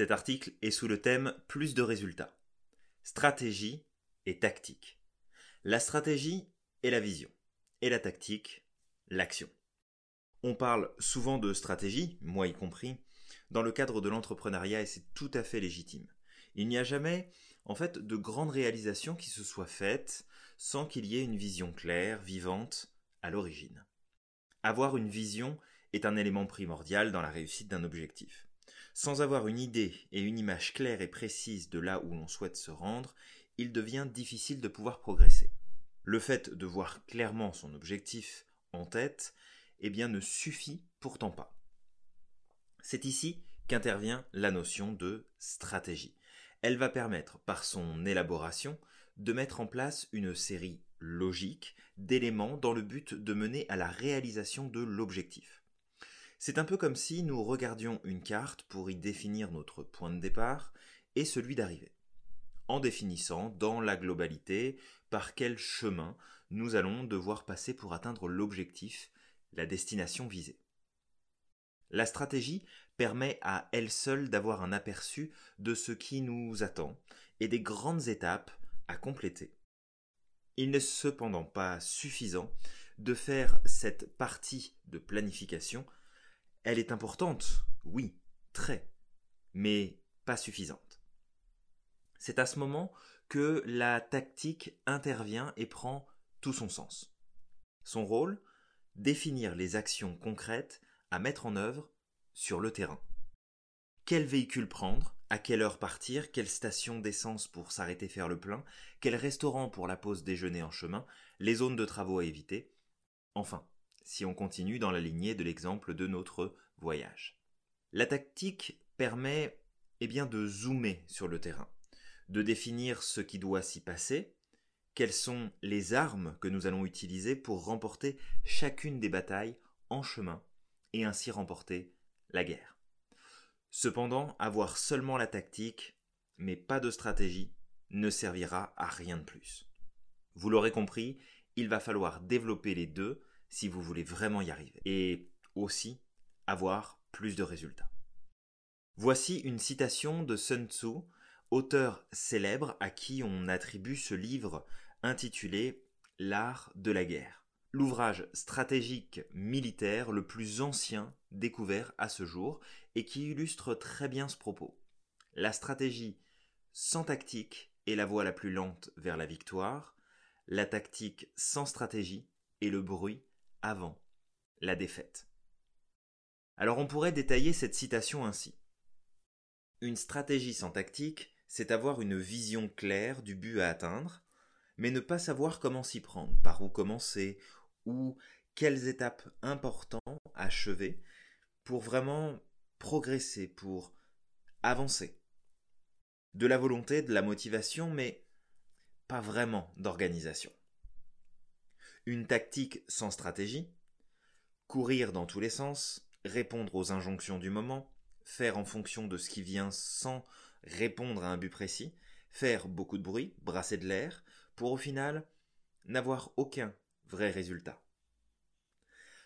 Cet article est sous le thème Plus de résultats. Stratégie et tactique. La stratégie est la vision, et la tactique, l'action. On parle souvent de stratégie, moi y compris, dans le cadre de l'entrepreneuriat et c'est tout à fait légitime. Il n'y a jamais, en fait, de grandes réalisations qui se soient faites sans qu'il y ait une vision claire, vivante, à l'origine. Avoir une vision est un élément primordial dans la réussite d'un objectif. Sans avoir une idée et une image claire et précise de là où l'on souhaite se rendre, il devient difficile de pouvoir progresser. Le fait de voir clairement son objectif en tête, eh bien, ne suffit pourtant pas. C'est ici qu'intervient la notion de stratégie. Elle va permettre, par son élaboration, de mettre en place une série logique d'éléments dans le but de mener à la réalisation de l'objectif. C'est un peu comme si nous regardions une carte pour y définir notre point de départ et celui d'arrivée, en définissant dans la globalité par quel chemin nous allons devoir passer pour atteindre l'objectif, la destination visée. La stratégie permet à elle seule d'avoir un aperçu de ce qui nous attend et des grandes étapes à compléter. Il n'est cependant pas suffisant de faire cette partie de planification. Elle est importante, oui, très, mais pas suffisante. C'est à ce moment que la tactique intervient et prend tout son sens. Son rôle Définir les actions concrètes à mettre en œuvre sur le terrain. Quel véhicule prendre À quelle heure partir Quelle station d'essence pour s'arrêter faire le plein Quel restaurant pour la pause déjeuner en chemin Les zones de travaux à éviter Enfin, si on continue dans la lignée de l'exemple de notre voyage. La tactique permet eh bien, de zoomer sur le terrain, de définir ce qui doit s'y passer, quelles sont les armes que nous allons utiliser pour remporter chacune des batailles en chemin et ainsi remporter la guerre. Cependant, avoir seulement la tactique, mais pas de stratégie, ne servira à rien de plus. Vous l'aurez compris, il va falloir développer les deux si vous voulez vraiment y arriver, et aussi avoir plus de résultats. Voici une citation de Sun Tzu, auteur célèbre à qui on attribue ce livre intitulé L'art de la guerre l'ouvrage stratégique militaire le plus ancien découvert à ce jour et qui illustre très bien ce propos. La stratégie sans tactique est la voie la plus lente vers la victoire, la tactique sans stratégie est le bruit avant la défaite. Alors on pourrait détailler cette citation ainsi. Une stratégie sans tactique, c'est avoir une vision claire du but à atteindre, mais ne pas savoir comment s'y prendre, par où commencer, ou quelles étapes importantes achever pour vraiment progresser, pour avancer. De la volonté, de la motivation, mais pas vraiment d'organisation. Une tactique sans stratégie, courir dans tous les sens, répondre aux injonctions du moment, faire en fonction de ce qui vient sans répondre à un but précis, faire beaucoup de bruit, brasser de l'air, pour au final n'avoir aucun vrai résultat.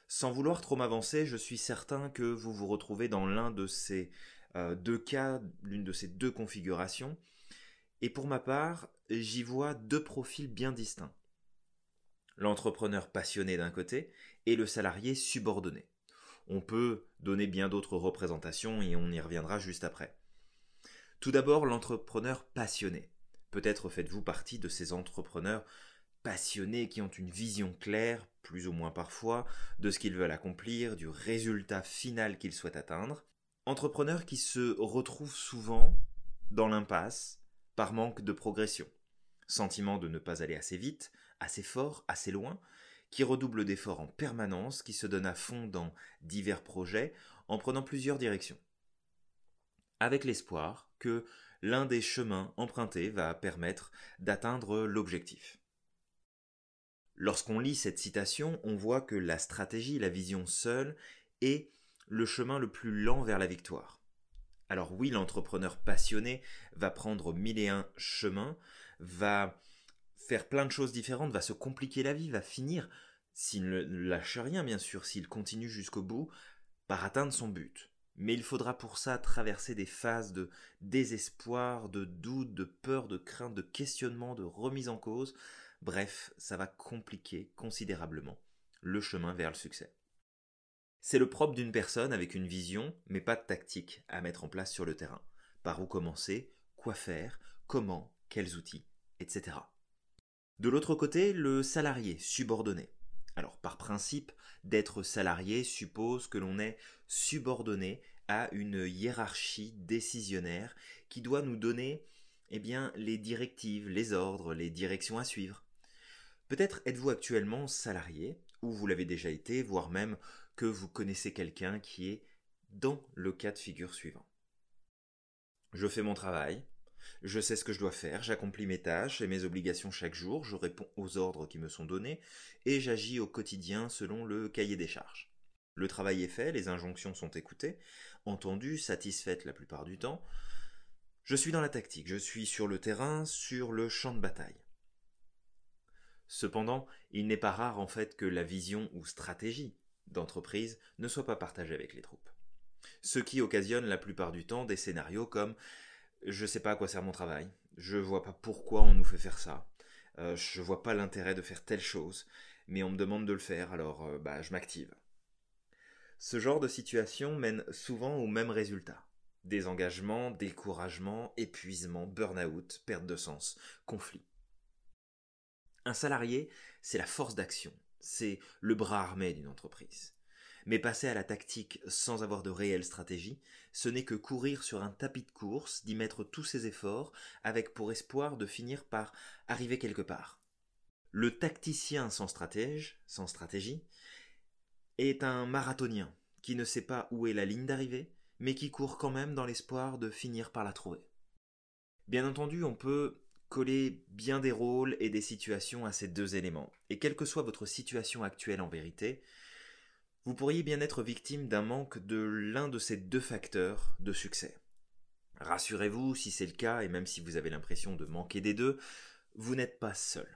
Sans vouloir trop m'avancer, je suis certain que vous vous retrouvez dans l'un de ces euh, deux cas, l'une de ces deux configurations. Et pour ma part, j'y vois deux profils bien distincts. L'entrepreneur passionné d'un côté et le salarié subordonné. On peut donner bien d'autres représentations et on y reviendra juste après. Tout d'abord, l'entrepreneur passionné. Peut-être faites-vous partie de ces entrepreneurs passionnés qui ont une vision claire, plus ou moins parfois, de ce qu'ils veulent accomplir, du résultat final qu'ils souhaitent atteindre. Entrepreneurs qui se retrouvent souvent dans l'impasse par manque de progression. Sentiment de ne pas aller assez vite, assez fort, assez loin, qui redouble d'efforts en permanence, qui se donne à fond dans divers projets en prenant plusieurs directions. Avec l'espoir que l'un des chemins empruntés va permettre d'atteindre l'objectif. Lorsqu'on lit cette citation, on voit que la stratégie, la vision seule, est le chemin le plus lent vers la victoire. Alors oui, l'entrepreneur passionné va prendre mille et un chemins, va faire plein de choses différentes, va se compliquer la vie, va finir, s'il ne lâche rien bien sûr, s'il continue jusqu'au bout, par atteindre son but. Mais il faudra pour ça traverser des phases de désespoir, de doute, de peur, de crainte, de questionnement, de remise en cause. Bref, ça va compliquer considérablement le chemin vers le succès. C'est le propre d'une personne avec une vision, mais pas de tactique à mettre en place sur le terrain. Par où commencer, quoi faire, comment, quels outils, etc. De l'autre côté, le salarié subordonné. Alors, par principe, d'être salarié suppose que l'on est subordonné à une hiérarchie décisionnaire qui doit nous donner eh bien, les directives, les ordres, les directions à suivre. Peut-être êtes-vous actuellement salarié, ou vous l'avez déjà été, voire même que vous connaissez quelqu'un qui est dans le cas de figure suivant. Je fais mon travail, je sais ce que je dois faire, j'accomplis mes tâches et mes obligations chaque jour, je réponds aux ordres qui me sont donnés, et j'agis au quotidien selon le cahier des charges. Le travail est fait, les injonctions sont écoutées, entendues, satisfaites la plupart du temps. Je suis dans la tactique, je suis sur le terrain, sur le champ de bataille. Cependant, il n'est pas rare en fait que la vision ou stratégie d'entreprise ne soit pas partagée avec les troupes. Ce qui occasionne la plupart du temps des scénarios comme je sais pas à quoi sert mon travail, je vois pas pourquoi on nous fait faire ça, euh, je vois pas l'intérêt de faire telle chose, mais on me demande de le faire, alors euh, bah je m'active. Ce genre de situation mène souvent au même résultat. Désengagement, découragement, épuisement, burn-out, perte de sens, conflit. Un salarié, c'est la force d'action, c'est le bras armé d'une entreprise. Mais passer à la tactique sans avoir de réelle stratégie, ce n'est que courir sur un tapis de course, d'y mettre tous ses efforts, avec pour espoir de finir par arriver quelque part. Le tacticien sans stratège, sans stratégie, est un marathonien qui ne sait pas où est la ligne d'arrivée, mais qui court quand même dans l'espoir de finir par la trouver. Bien entendu, on peut coller bien des rôles et des situations à ces deux éléments, et quelle que soit votre situation actuelle en vérité, vous pourriez bien être victime d'un manque de l'un de ces deux facteurs de succès. Rassurez-vous, si c'est le cas, et même si vous avez l'impression de manquer des deux, vous n'êtes pas seul.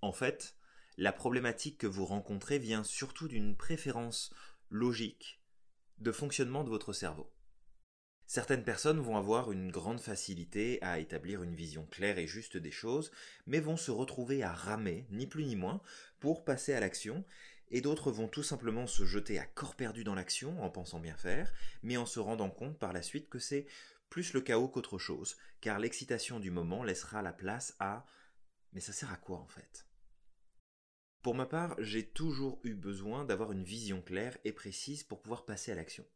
En fait, la problématique que vous rencontrez vient surtout d'une préférence logique de fonctionnement de votre cerveau. Certaines personnes vont avoir une grande facilité à établir une vision claire et juste des choses, mais vont se retrouver à ramer, ni plus ni moins, pour passer à l'action, et d'autres vont tout simplement se jeter à corps perdu dans l'action en pensant bien faire, mais en se rendant compte par la suite que c'est plus le chaos qu'autre chose, car l'excitation du moment laissera la place à mais ça sert à quoi en fait? Pour ma part, j'ai toujours eu besoin d'avoir une vision claire et précise pour pouvoir passer à l'action.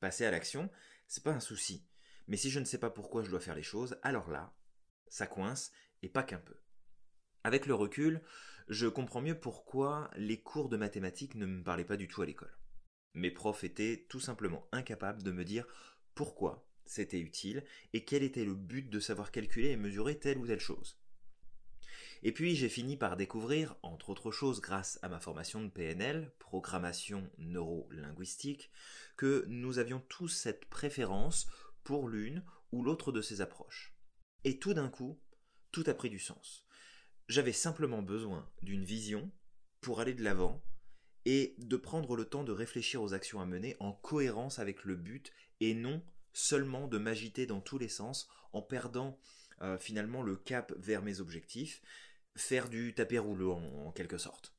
Passer à l'action, c'est pas un souci, mais si je ne sais pas pourquoi je dois faire les choses, alors là, ça coince et pas qu'un peu. Avec le recul, je comprends mieux pourquoi les cours de mathématiques ne me parlaient pas du tout à l'école. Mes profs étaient tout simplement incapables de me dire pourquoi c'était utile et quel était le but de savoir calculer et mesurer telle ou telle chose. Et puis j'ai fini par découvrir, entre autres choses grâce à ma formation de PNL, programmation neuro-linguistique, que nous avions tous cette préférence pour l'une ou l'autre de ces approches. Et tout d'un coup, tout a pris du sens. J'avais simplement besoin d'une vision pour aller de l'avant et de prendre le temps de réfléchir aux actions à mener en cohérence avec le but et non seulement de m'agiter dans tous les sens en perdant euh, finalement le cap vers mes objectifs, faire du tapis roulant en quelque sorte.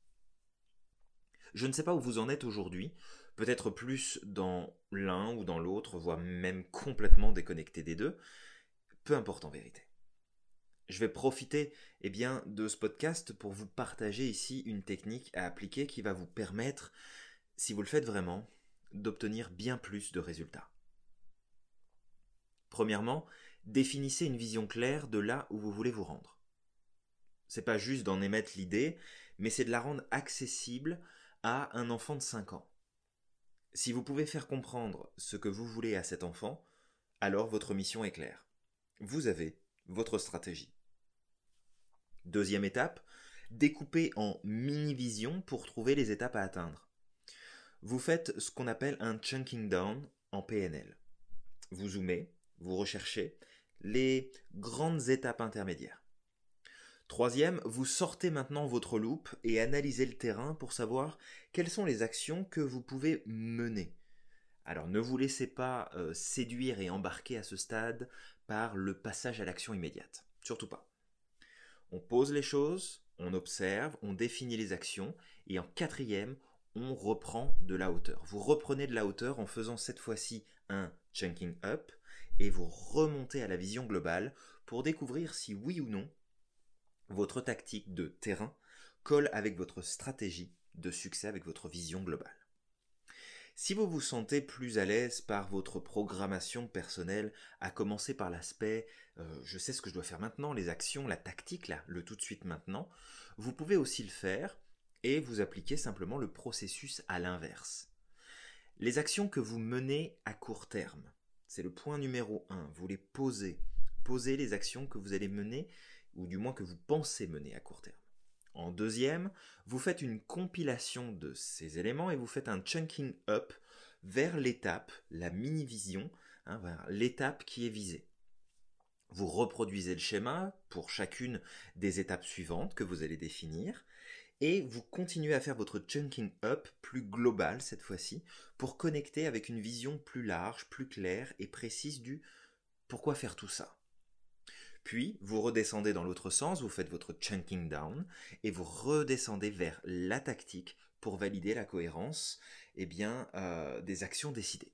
Je ne sais pas où vous en êtes aujourd'hui, peut-être plus dans l'un ou dans l'autre, voire même complètement déconnecté des deux, peu importe en vérité. Je vais profiter eh de ce podcast pour vous partager ici une technique à appliquer qui va vous permettre, si vous le faites vraiment, d'obtenir bien plus de résultats. Premièrement, définissez une vision claire de là où vous voulez vous rendre. C'est pas juste d'en émettre l'idée, mais c'est de la rendre accessible à un enfant de 5 ans. Si vous pouvez faire comprendre ce que vous voulez à cet enfant, alors votre mission est claire. Vous avez votre stratégie. Deuxième étape, découper en mini-visions pour trouver les étapes à atteindre. Vous faites ce qu'on appelle un chunking down en PNL. Vous zoomez, vous recherchez les grandes étapes intermédiaires. Troisième, vous sortez maintenant votre loupe et analysez le terrain pour savoir quelles sont les actions que vous pouvez mener Alors ne vous laissez pas euh, séduire et embarquer à ce stade par le passage à l'action immédiate. Surtout pas. On pose les choses, on observe, on définit les actions, et en quatrième, on reprend de la hauteur. Vous reprenez de la hauteur en faisant cette fois-ci un chunking up, et vous remontez à la vision globale pour découvrir si oui ou non votre tactique de terrain colle avec votre stratégie de succès, avec votre vision globale. Si vous vous sentez plus à l'aise par votre programmation personnelle, à commencer par l'aspect euh, je sais ce que je dois faire maintenant, les actions, la tactique, le tout de suite maintenant, vous pouvez aussi le faire et vous appliquer simplement le processus à l'inverse. Les actions que vous menez à court terme, c'est le point numéro 1, vous les posez. Posez les actions que vous allez mener, ou du moins que vous pensez mener à court terme. En deuxième, vous faites une compilation de ces éléments et vous faites un chunking up vers l'étape, la mini-vision, hein, vers l'étape qui est visée. Vous reproduisez le schéma pour chacune des étapes suivantes que vous allez définir et vous continuez à faire votre chunking up plus global cette fois-ci pour connecter avec une vision plus large, plus claire et précise du pourquoi faire tout ça. Puis, vous redescendez dans l'autre sens, vous faites votre chunking down, et vous redescendez vers la tactique pour valider la cohérence eh euh, des actions décidées.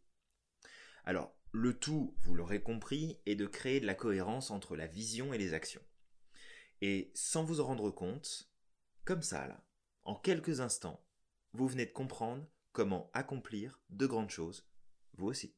Alors, le tout, vous l'aurez compris, est de créer de la cohérence entre la vision et les actions. Et sans vous en rendre compte, comme ça, là, en quelques instants, vous venez de comprendre comment accomplir de grandes choses, vous aussi.